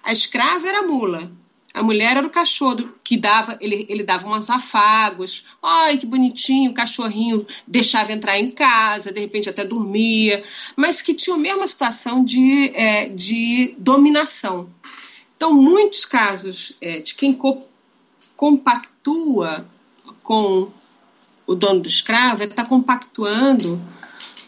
A escrava era mula. A mulher era o cachorro que dava, ele, ele dava uns afagos. Ai, que bonitinho, o cachorrinho deixava entrar em casa, de repente até dormia, mas que tinha a mesma situação de, é, de dominação. Então, muitos casos é, de quem co compactua com o dono do escravo está compactuando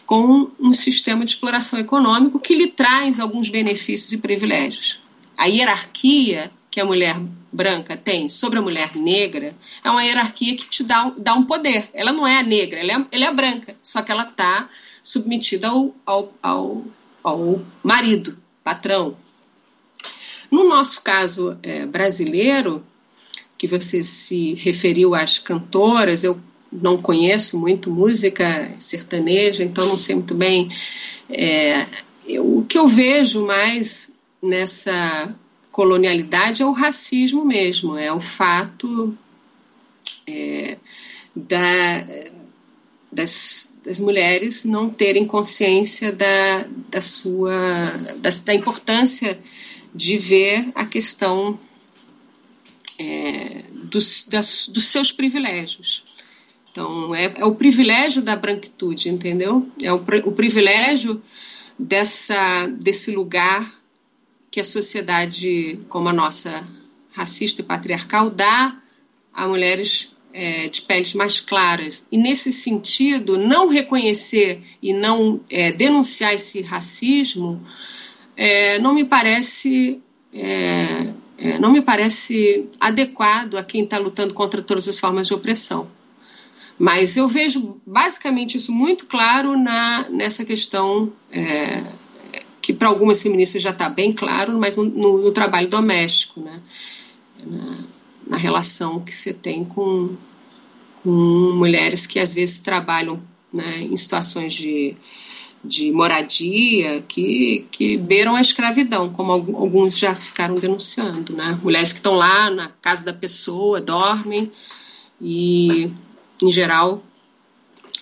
com um sistema de exploração econômico que lhe traz alguns benefícios e privilégios. A hierarquia que a mulher branca tem sobre a mulher negra é uma hierarquia que te dá, dá um poder. Ela não é a negra, ela é, ela é a branca, só que ela está submetida ao, ao, ao, ao marido, patrão, no nosso caso é, brasileiro, que você se referiu às cantoras, eu não conheço muito música sertaneja, então não sei muito bem. É, eu, o que eu vejo mais nessa colonialidade é o racismo mesmo, é o fato é, da, das, das mulheres não terem consciência da, da sua da, da importância de ver a questão é, dos, das, dos seus privilégios. Então, é, é, o privilégio da branquitude, entendeu? É o, o privilégio dessa, desse lugar que a sociedade, como a nossa racista e patriarcal, dá a mulheres é, de peles mais claras. E, nesse sentido, não reconhecer e não é, denunciar esse racismo é, não me parece. É, é, não me parece adequado a quem está lutando contra todas as formas de opressão. Mas eu vejo basicamente isso muito claro na, nessa questão é, que para algumas feministas já está bem claro, mas no, no, no trabalho doméstico, né? na, na, relação que você tem com, com mulheres que às vezes trabalham né, em situações de, de moradia que, que beiram a escravidão, como alguns já ficaram denunciando. Né? Mulheres que estão lá na casa da pessoa, dormem e em geral,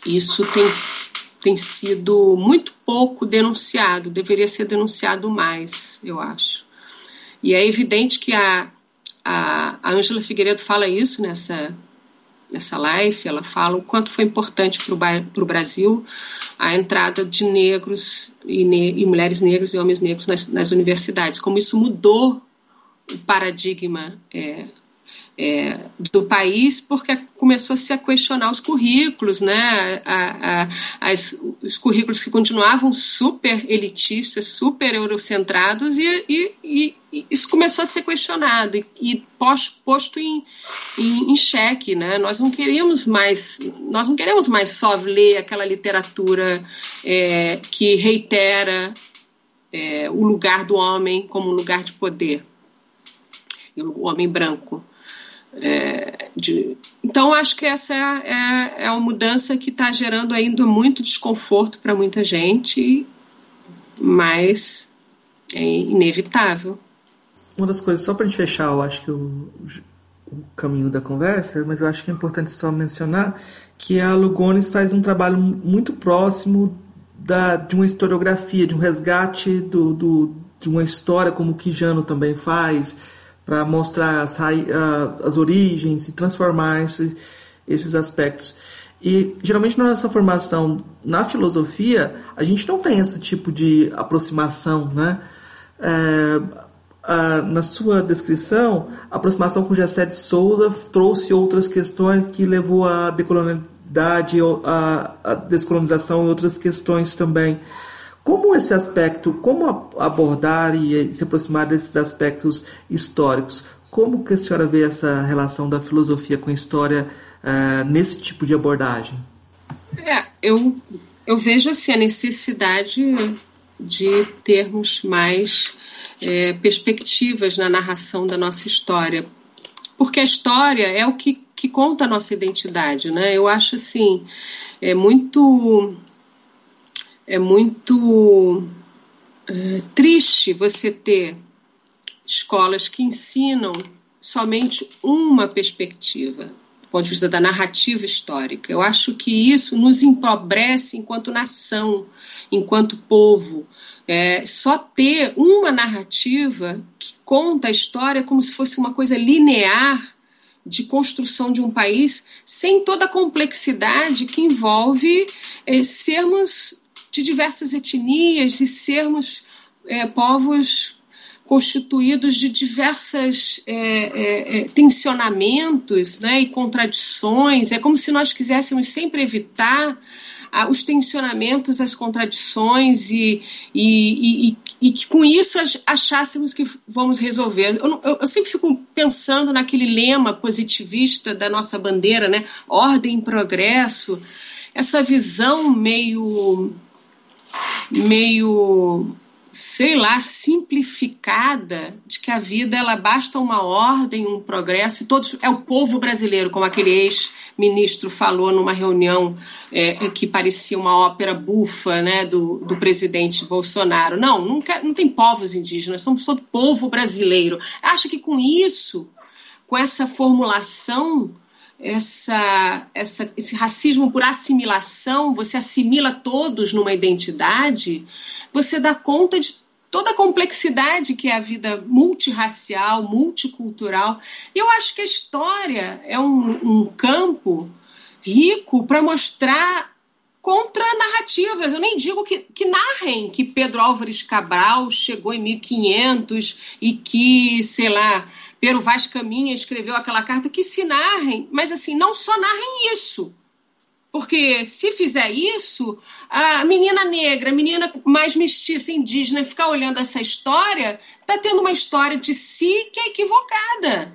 isso tem, tem sido muito pouco denunciado, deveria ser denunciado mais, eu acho. E é evidente que a, a, Angela Figueiredo fala isso nessa, nessa live, ela fala o quanto foi importante para o Brasil a entrada de negros e, ne e, mulheres negras e homens negros nas, nas, universidades, como isso mudou o paradigma é, é, do país, porque começou a questionar os currículos, né? A, a, as, os currículos que continuavam super elitistas, super eurocentrados, e, e, e, isso começou a ser questionado e, e posto, posto em, em, em, xeque, né? Nós não queremos mais, nós não queremos mais só ler aquela literatura é, que reitera é, o lugar do homem como um lugar de poder, o homem branco. É, de, então, acho que essa é, é, é mudança que está gerando ainda muito desconforto para muita gente, mas é inevitável. Uma das coisas, só para a gente fechar, eu acho que o, o, caminho da conversa, mas eu acho que é importante só mencionar que a Lugones faz um trabalho muito próximo da, de uma historiografia, de um resgate do, do, de uma história, como o Quijano também faz para mostrar as, as, as, origens e transformar esse, esses aspectos. E geralmente na nossa formação na filosofia, a gente não tem esse tipo de aproximação, né? É, a, na sua descrição, a aproximação com Gessé de Souza trouxe outras questões que levou à decolonialidade, a, a descolonização e outras questões também. Como esse aspecto, como abordar e se aproximar desses aspectos históricos? Como que a senhora vê essa relação da filosofia com a história uh, nesse tipo de abordagem? É, eu, eu vejo assim a necessidade de termos mais é, perspectivas na narração da nossa história, porque a história é o que, que conta a nossa identidade, né? Eu acho assim é muito é muito é, triste você ter escolas que ensinam somente uma perspectiva, do ponto de vista da narrativa histórica. Eu acho que isso nos empobrece enquanto nação, enquanto povo. É, só ter uma narrativa que conta a história como se fosse uma coisa linear de construção de um país, sem toda a complexidade que envolve é, sermos de diversas etnias e sermos é, povos constituídos de diversos é, é, é, tensionamentos né, e contradições. É como se nós quiséssemos sempre evitar ah, os tensionamentos, as contradições e, e, e, e, que com isso achássemos que vamos resolver. Eu, eu, eu, sempre fico pensando naquele lema positivista da nossa bandeira, né? Ordem e progresso. Essa visão meio meio sei lá, simplificada de que a vida ela basta uma ordem, um progresso, e todos é o povo brasileiro, como aquele ex-ministro falou numa reunião é, que parecia uma ópera bufa né, do, do presidente Bolsonaro. Não, nunca, não tem povos indígenas, somos todo povo brasileiro. Acha que com isso, com essa formulação essa, essa, esse racismo por assimilação, você assimila todos numa identidade, você dá conta de toda a complexidade que é a vida multirracial, multicultural. Eu acho que a história é um, um campo rico para mostrar contra narrativas. Eu nem digo que, que narrem que Pedro Álvares Cabral chegou em 1500 e que, sei lá, Pero Vaz Caminha escreveu aquela carta, que se narrem, mas assim, não só narrem isso. Porque se fizer isso, a menina negra, a menina mais mestiça, indígena, ficar olhando essa história, está tendo uma história de si que é equivocada.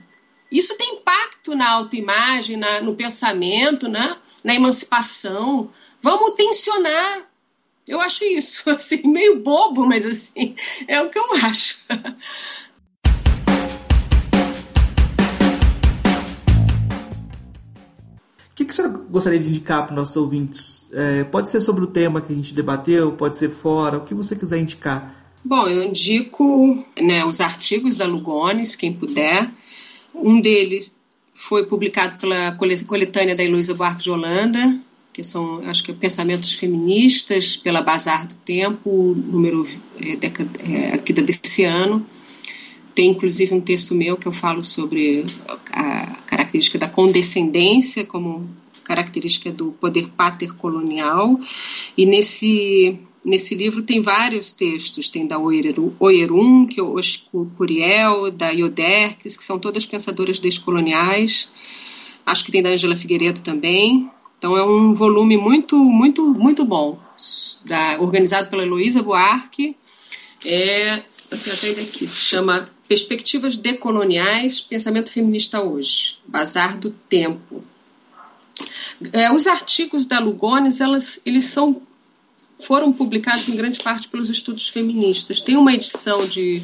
Isso tem impacto na autoimagem, na, no pensamento, né? na emancipação. Vamos tensionar. Eu acho isso, assim, meio bobo, mas assim, é o que eu acho. Que, que a senhora gostaria de indicar para os nossos ouvintes? É, pode ser sobre o tema que a gente debateu, pode ser fora, o que você quiser indicar. Bom, eu indico né, os artigos da Lugones, quem puder. Um deles foi publicado pela coletânea da Heloísa Buarque de Holanda, que são, acho que, pensamentos feministas pela Bazar do Tempo, número é, é, aqui desse ano. Tem, inclusive, um texto meu que eu falo sobre a característica da condescendência como característica do poder patercolonial. E nesse nesse livro tem vários textos, tem da Oyerum, que é o Curiel, da Ioderques, que são todas pensadoras descoloniais. Acho que tem da Angela Figueiredo também. Então é um volume muito, muito, muito bom, da, organizado pela Heloísa Buarque. É, eu tenho até ele aqui, se chama Perspectivas Decoloniais, Pensamento Feminista Hoje, Bazar do Tempo. É, os artigos da Lugones, elas, eles são foram publicados em grande parte pelos estudos feministas. Tem uma edição de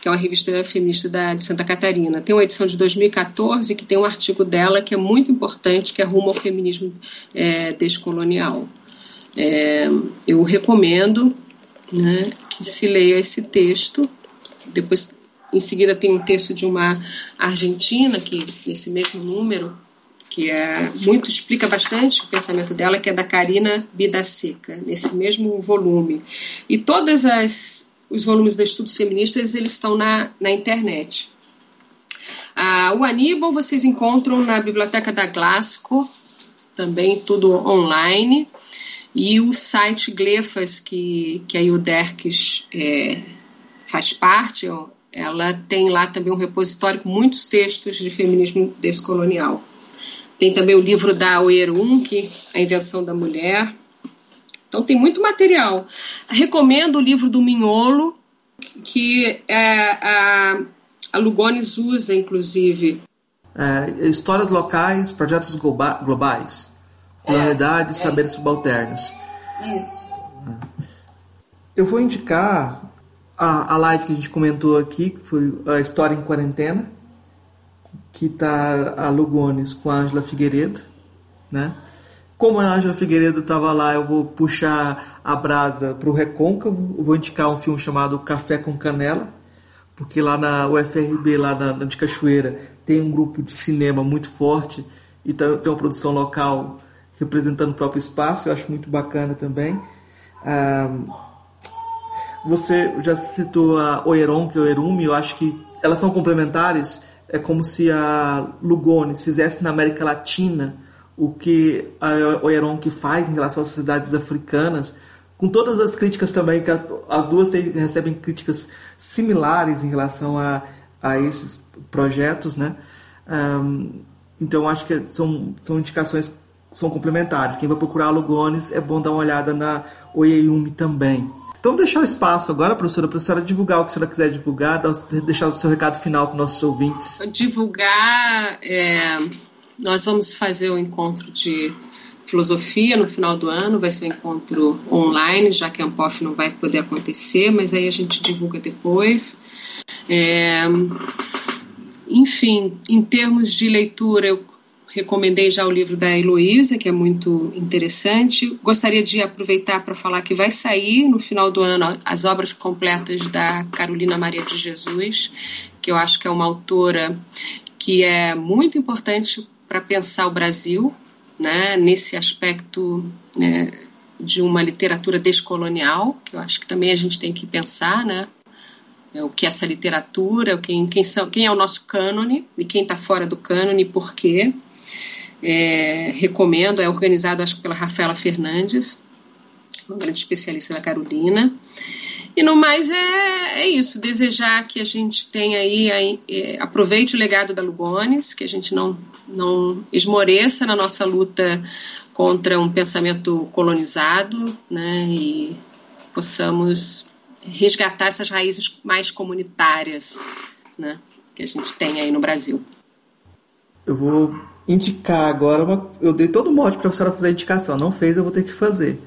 que é uma revista feminista da, de Santa Catarina. Tem uma edição de 2014 que tem um artigo dela que é muito importante, que é Rumo ao Feminismo é, Descolonial. É, eu recomendo né, que se leia esse texto. Depois, em seguida, tem um texto de uma argentina que nesse mesmo número que é muito explica bastante o pensamento dela, que é da Karina Bidaseca, nesse mesmo volume. E todos os volumes de estudos feministas eles estão na, na internet. Ah, o Aníbal vocês encontram na biblioteca da Glasgow, também tudo online. E o site Glefas, que, que a Ilderques é, faz parte, ela tem lá também um repositório com muitos textos de feminismo descolonial. Tem também o livro da Oerunque, A Invenção da Mulher. Então tem muito material. Recomendo o livro do Minholo, que é, a, a Lugones usa, inclusive. É, histórias locais, projetos globais, colonialidade, é, é saberes subalternos. Isso. Eu vou indicar a, a live que a gente comentou aqui, que foi a História em Quarentena que está a Lugones com a Ângela Figueiredo, né? Como a Ângela Figueiredo estava lá, eu vou puxar a brasa para o Recôncavo, vou indicar um filme chamado Café com Canela, porque lá na UFRB, lá na, de Cachoeira, tem um grupo de cinema muito forte e tem uma produção local representando o próprio espaço, eu acho muito bacana também. Ah, você já citou a Oeron, que é o Erumi, eu acho que elas são complementares é como se a Lugones fizesse na América Latina o que a Oeron faz em relação às sociedades africanas, com todas as críticas também, que as duas têm, recebem críticas similares em relação a, a esses projetos, né? Um, então acho que são, são indicações são complementares. Quem vai procurar a Lugones é bom dar uma olhada na Oeyumi também. Então, deixar o espaço agora, professora, para a senhora divulgar o que a senhora quiser divulgar, deixar o seu recado final para os nossos ouvintes. Divulgar, é, nós vamos fazer o um encontro de filosofia no final do ano, vai ser um encontro online, já que a Ampof não vai poder acontecer, mas aí a gente divulga depois. É, enfim, em termos de leitura, eu recomendei já o livro da Heloísa, que é muito interessante. Gostaria de aproveitar para falar que vai sair no final do ano as obras completas da Carolina Maria de Jesus, que eu acho que é uma autora que é muito importante para pensar o Brasil, né, nesse aspecto né, de uma literatura descolonial, que eu acho que também a gente tem que pensar, né, é, o que é essa literatura, quem, quem, são, quem é o nosso cânone e quem está fora do cânone e por quê. É, recomendo, é organizado acho pela Rafaela Fernandes, uma grande especialista da Carolina. E no mais é, é isso, desejar que a gente tenha aí, é, aproveite o legado da Lugones, que a gente não, não esmoreça na nossa luta contra um pensamento colonizado, né, e possamos resgatar essas raízes mais comunitárias, né, que a gente tem aí no Brasil. Eu vou indicar agora uma, eu dei todo o modo para a professora fazer a indicação, não fez, eu vou ter que fazer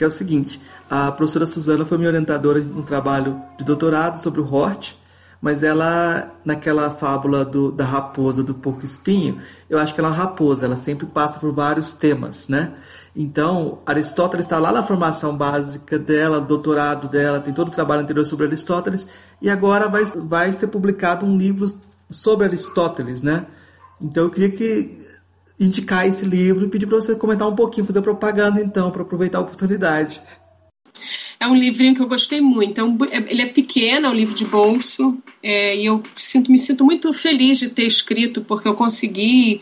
que é o seguinte: a professora Suzana foi minha orientadora no trabalho de doutorado sobre o Hort, mas ela, naquela fábula do, da raposa do porco espinho, eu acho que ela é uma raposa, ela sempre passa por vários temas, né? Então, Aristóteles está lá na formação básica dela, doutorado dela, tem todo o trabalho anterior sobre Aristóteles, e agora vai, vai ser publicado um livro sobre Aristóteles, né? Então, eu queria que indicar esse livro e pedir para você comentar um pouquinho, fazer propaganda então, para aproveitar a oportunidade. É um livrinho que eu gostei muito. É ele é pequeno, é um livro de bolso, é, e eu sinto, me sinto muito feliz de ter escrito, porque eu consegui,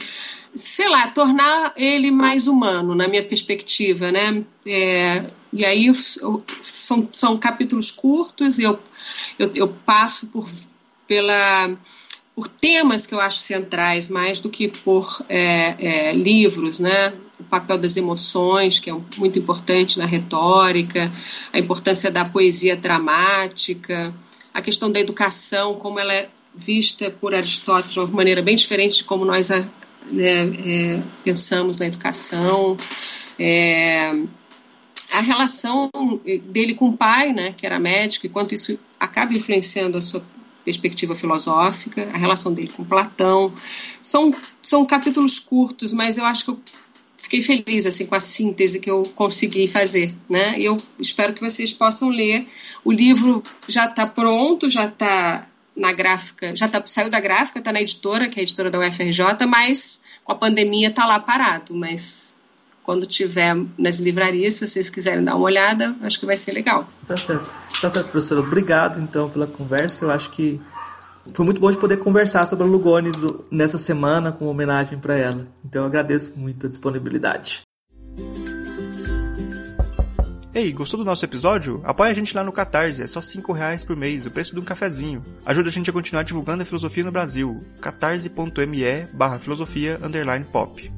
sei lá, tornar ele mais humano, na minha perspectiva, né? É, e aí eu, são, são capítulos curtos, e eu, eu, eu passo por, pela por temas que eu acho centrais, mais do que por é, é, livros, né? O papel das emoções, que é muito importante na retórica, a importância da poesia dramática, a questão da educação, como ela é vista por Aristóteles de uma maneira bem diferente de como nós né, é, pensamos na educação. É, a relação dele com o pai, né, que era médico, e quanto isso acaba influenciando a sua perspectiva filosófica, a relação dele com Platão. São, são capítulos curtos, mas eu acho que eu fiquei feliz assim com a síntese que eu consegui fazer, né? E eu espero que vocês possam ler. O livro já está pronto, já está na gráfica, já tá, saiu da gráfica, está na editora, que é a editora da UFRJ, mas com a pandemia está lá parado. Mas quando tiver nas livrarias, se vocês quiserem dar uma olhada, acho que vai ser legal. Tá certo. Tá certo, professor. Obrigado, então, pela conversa. Eu acho que foi muito bom de poder conversar sobre a Lugones nessa semana, com homenagem para ela. Então, eu agradeço muito a disponibilidade. Ei, gostou do nosso episódio? Apoie a gente lá no Catarse, é só 5 reais por mês, o preço de um cafezinho. Ajuda a gente a continuar divulgando a filosofia no Brasil. catarse.me barra filosofia underline pop.